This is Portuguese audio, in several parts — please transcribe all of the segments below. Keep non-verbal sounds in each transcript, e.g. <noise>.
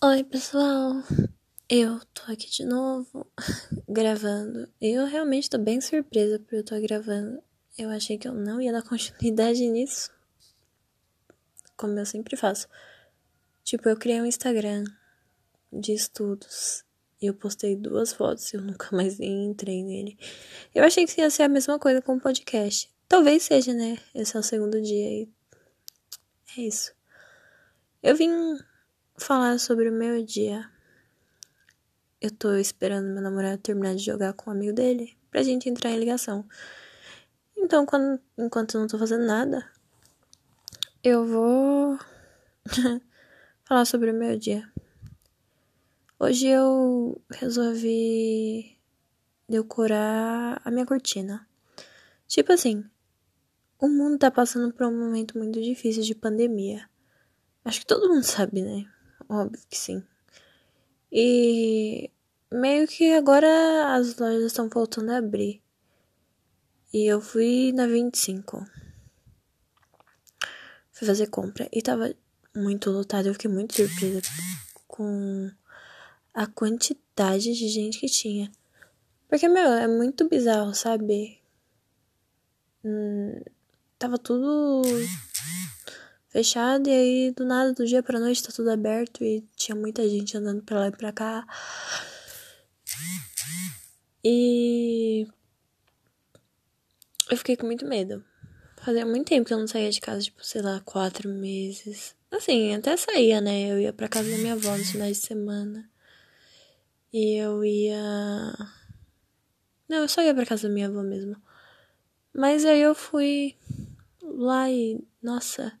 Oi, pessoal. Eu tô aqui de novo <laughs> gravando. Eu realmente tô bem surpresa por eu tô gravando. Eu achei que eu não ia dar <laughs> continuidade nisso. Como eu sempre faço. Tipo, eu criei um Instagram de estudos. E eu postei duas fotos e eu nunca <laughs> mais entrei nele. Eu achei que ia ser a mesma coisa com o podcast. Talvez seja, né? Esse é o segundo dia e. É isso. Eu vim falar sobre o meu dia. Eu tô esperando meu namorado terminar de jogar com um amigo dele pra gente entrar em ligação. Então, quando, enquanto eu não tô fazendo nada, eu vou <laughs> falar sobre o meu dia. Hoje eu resolvi decorar a minha cortina. Tipo assim, o mundo tá passando por um momento muito difícil de pandemia. Acho que todo mundo sabe, né? Óbvio que sim. E meio que agora as lojas estão voltando a abrir. E eu fui na 25. Fui fazer compra e tava muito lotado. Eu fiquei muito surpresa com a quantidade de gente que tinha. Porque, meu, é muito bizarro, sabe? Hum, tava tudo fechado e aí do nada do dia pra noite tá tudo aberto e tinha muita gente andando pra lá e pra cá. E eu fiquei com muito medo. Fazia muito tempo que eu não saía de casa, tipo, sei lá, quatro meses. Assim, até saía, né? Eu ia pra casa da minha avó nos finais de semana. E eu ia. Não, eu só ia pra casa da minha avó mesmo. Mas aí eu fui lá e. Nossa,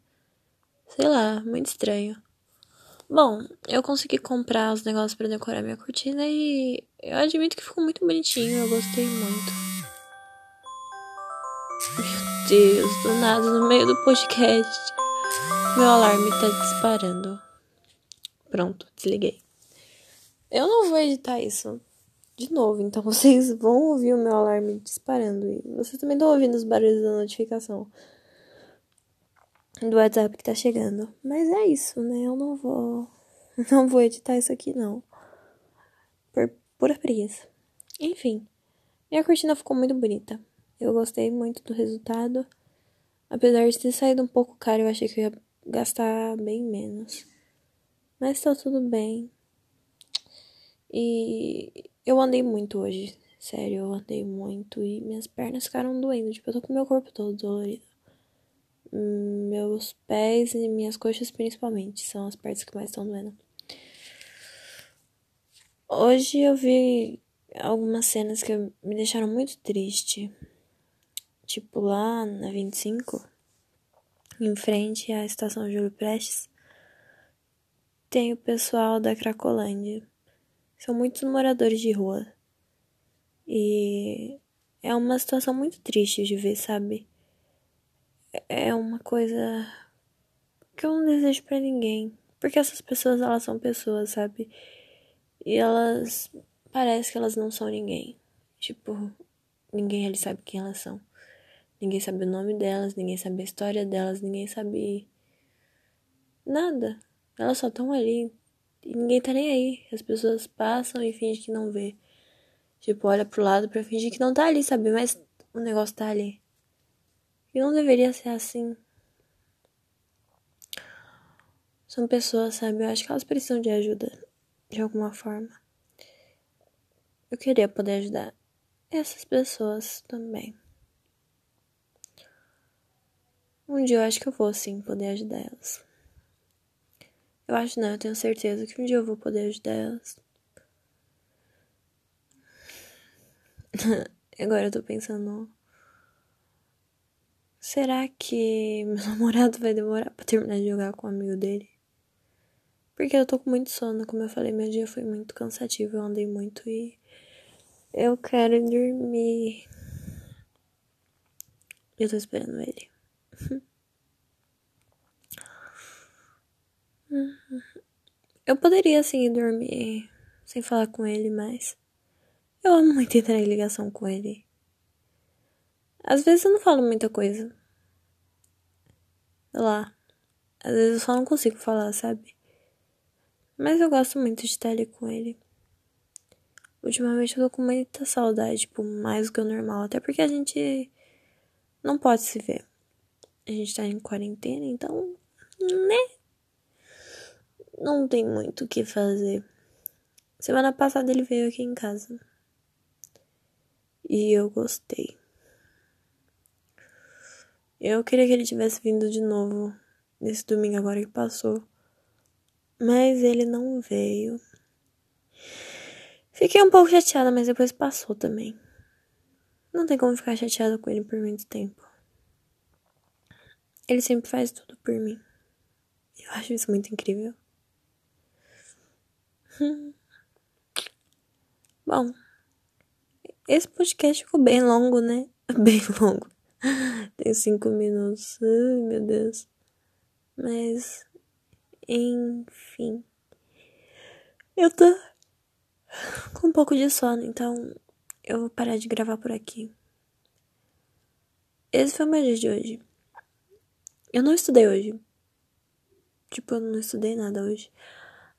Sei lá, muito estranho. Bom, eu consegui comprar os negócios para decorar minha cortina e eu admito que ficou muito bonitinho, eu gostei muito. Meu Deus, do nada, no meio do podcast, meu alarme tá disparando. Pronto, desliguei. Eu não vou editar isso de novo, então <laughs> vocês vão ouvir o meu alarme disparando e vocês também estão ouvindo os barulhos da notificação do WhatsApp que tá chegando. Mas é isso, né? Eu não vou. <laughs> Não vou editar isso aqui, não. Por pura preguiça. Enfim. Minha cortina ficou muito bonita. Eu gostei muito do resultado. Apesar de ter saído um pouco caro, eu achei que eu ia gastar bem menos. Mas tá tudo bem. E eu andei muito hoje. Sério, eu andei muito e minhas pernas ficaram doendo. Tipo, eu tô com meu corpo todo dolorido meus pés e minhas coxas principalmente são as partes que mais estão doendo. Hoje eu vi algumas cenas que me deixaram muito triste. Tipo lá na 25, em frente à estação Júlio Prestes, tem o pessoal da Cracolândia. São muitos moradores de rua. E é uma situação muito triste de ver, sabe? É uma coisa que eu não desejo para ninguém. Porque essas pessoas, elas são pessoas, sabe? E elas. Parece que elas não são ninguém. Tipo, ninguém ali sabe quem elas são. Ninguém sabe o nome delas, ninguém sabe a história delas, ninguém sabe. Nada. Elas só estão ali. E ninguém tá nem aí. As pessoas passam e fingem que não vê. Tipo, olha pro lado pra fingir que não tá ali, sabe? Mas o negócio tá ali. E não deveria ser assim. São pessoas, sabe? Eu acho que elas precisam de ajuda. De alguma forma. Eu queria poder ajudar essas pessoas também. Um dia eu acho que eu vou sim poder ajudar elas. Eu acho não, eu tenho certeza que um dia eu vou poder ajudar elas. <laughs> Agora eu tô pensando Será que meu <laughs> namorado vai demorar pra terminar de jogar com o amigo dele? Porque eu tô com muito sono, como eu falei, meu dia foi muito cansativo, eu andei muito e eu quero dormir. Eu tô esperando ele. <laughs> Eu poderia sim dormir sem falar com ele, mas eu amo muito entrar em ligação com ele. Às vezes eu não falo muita coisa. Lá. Às vezes eu só não consigo falar, sabe? Mas eu gosto muito de estar ali com ele. Ultimamente eu tô com muita saudade, tipo, mais do que o normal. Até porque a gente não pode se ver. A gente tá em quarentena, então, né? Não tem muito o que fazer. Semana passada ele veio aqui em casa. E eu gostei. Eu queria que ele tivesse vindo de novo nesse domingo agora que passou. Mas ele não veio. Fiquei um pouco chateada, mas depois passou também. Não tem como ficar chateada com ele por muito tempo. Ele sempre faz tudo por mim. Eu acho isso muito incrível. <laughs> Bom, esse podcast ficou bem longo, né? <laughs> Bem longo. Tem cinco minutos. Ai, meu Deus. Mas, enfim. Eu tô com um pouco de sono, então eu vou parar de gravar por aqui. Esse foi o meu dia de hoje. Eu não estudei hoje. Tipo, eu não estudei nada hoje.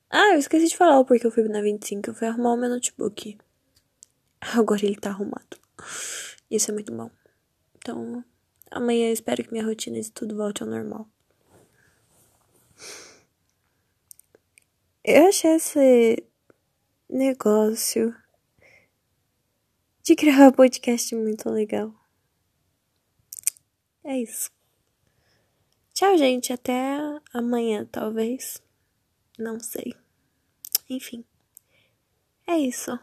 Ah, eu esqueci de falar o porquê eu fui na 25. Eu fui arrumar o meu notebook. Agora ele tá arrumado. Isso é muito bom. Então, amanhã eu espero que minha rotina de tudo volte ao normal. Eu achei esse negócio de gravar podcast muito legal. É isso. Tchau, gente. Até amanhã, talvez. Não sei. Enfim. É isso.